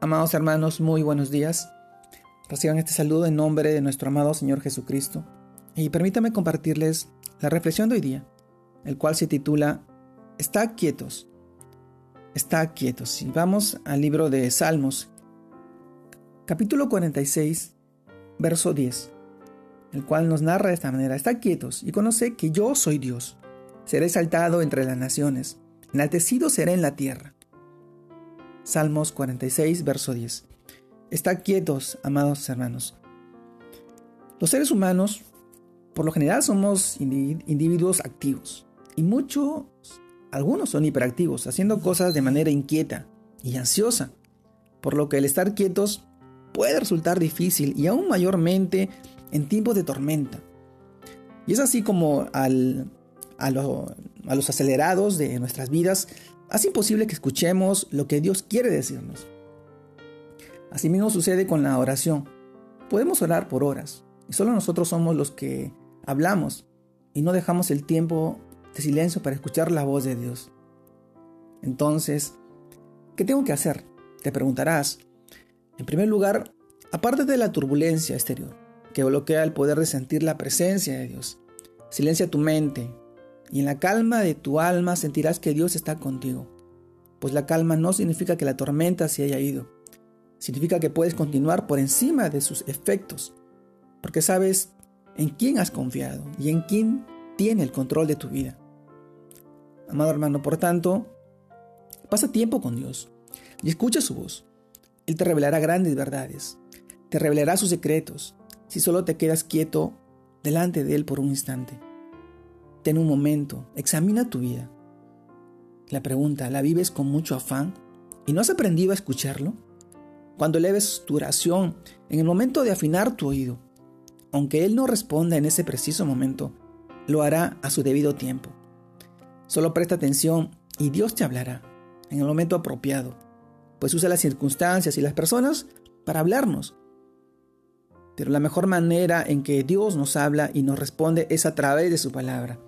Amados hermanos, muy buenos días. Reciban este saludo en nombre de nuestro amado Señor Jesucristo. Y permítame compartirles la reflexión de hoy día, el cual se titula Está quietos. Está quietos. Y vamos al libro de Salmos, capítulo 46, verso 10, el cual nos narra de esta manera, Está quietos y conoce que yo soy Dios. Seré exaltado entre las naciones, enaltecido seré en la tierra. Salmos 46, verso 10. Está quietos, amados hermanos. Los seres humanos, por lo general, somos individuos activos y muchos, algunos son hiperactivos, haciendo cosas de manera inquieta y ansiosa, por lo que el estar quietos puede resultar difícil y aún mayormente en tiempos de tormenta. Y es así como al, a, a los acelerados de nuestras vidas hace imposible que escuchemos lo que Dios quiere decirnos. Asimismo sucede con la oración. Podemos orar por horas y solo nosotros somos los que hablamos y no dejamos el tiempo de silencio para escuchar la voz de Dios. Entonces, ¿qué tengo que hacer? Te preguntarás. En primer lugar, aparte de la turbulencia exterior, que bloquea el poder de sentir la presencia de Dios, silencia tu mente, y en la calma de tu alma sentirás que Dios está contigo. Pues la calma no significa que la tormenta se haya ido, significa que puedes continuar por encima de sus efectos, porque sabes en quién has confiado y en quién tiene el control de tu vida. Amado hermano, por tanto, pasa tiempo con Dios y escucha su voz. Él te revelará grandes verdades, te revelará sus secretos, si solo te quedas quieto delante de Él por un instante. Ten un momento, examina tu vida. La pregunta, ¿la vives con mucho afán y no has aprendido a escucharlo? Cuando leves tu oración, en el momento de afinar tu oído, aunque Él no responda en ese preciso momento, lo hará a su debido tiempo. Solo presta atención y Dios te hablará en el momento apropiado, pues usa las circunstancias y las personas para hablarnos. Pero la mejor manera en que Dios nos habla y nos responde es a través de su palabra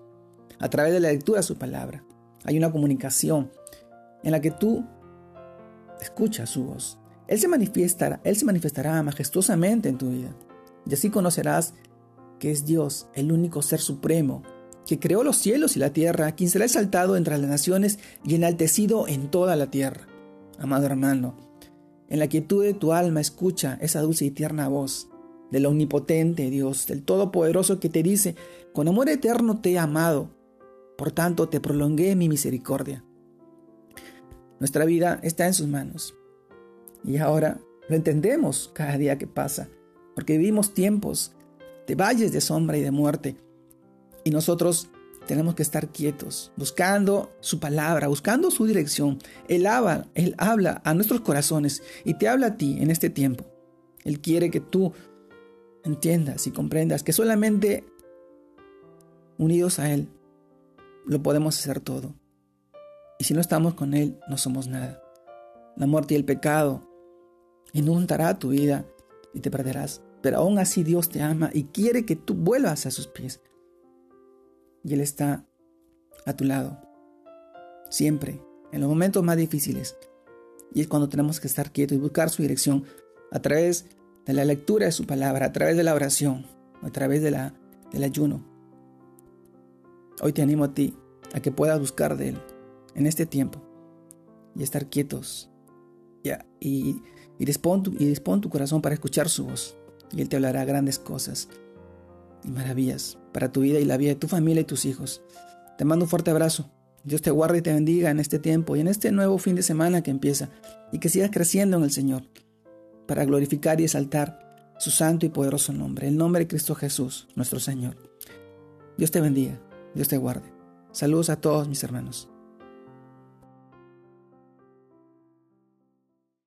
a través de la lectura de su palabra. Hay una comunicación en la que tú escuchas su voz. Él se manifestará, él se manifestará majestuosamente en tu vida. Y así conocerás que es Dios, el único ser supremo, que creó los cielos y la tierra, quien será exaltado entre las naciones y enaltecido en toda la tierra. Amado hermano, en la quietud de tu alma escucha esa dulce y tierna voz del omnipotente Dios, del Todopoderoso que te dice, con amor eterno te he amado, por tanto, te prolongué mi misericordia. Nuestra vida está en sus manos. Y ahora lo entendemos cada día que pasa, porque vivimos tiempos de valles de sombra y de muerte. Y nosotros tenemos que estar quietos, buscando su palabra, buscando su dirección. Él habla, Él habla a nuestros corazones y te habla a ti en este tiempo. Él quiere que tú entiendas y comprendas que solamente unidos a Él lo podemos hacer todo. Y si no estamos con Él, no somos nada. La muerte y el pecado inundará tu vida y te perderás. Pero aún así Dios te ama y quiere que tú vuelvas a sus pies. Y Él está a tu lado. Siempre, en los momentos más difíciles. Y es cuando tenemos que estar quietos y buscar su dirección a través de la lectura de su palabra, a través de la oración, a través de la, del ayuno. Hoy te animo a ti a que puedas buscar de Él en este tiempo y estar quietos y, y, dispón tu, y dispón tu corazón para escuchar su voz y Él te hablará grandes cosas y maravillas para tu vida y la vida de tu familia y tus hijos. Te mando un fuerte abrazo. Dios te guarde y te bendiga en este tiempo y en este nuevo fin de semana que empieza y que sigas creciendo en el Señor para glorificar y exaltar su santo y poderoso nombre, el nombre de Cristo Jesús, nuestro Señor. Dios te bendiga. Dios te guarde. Saludos a todos mis hermanos.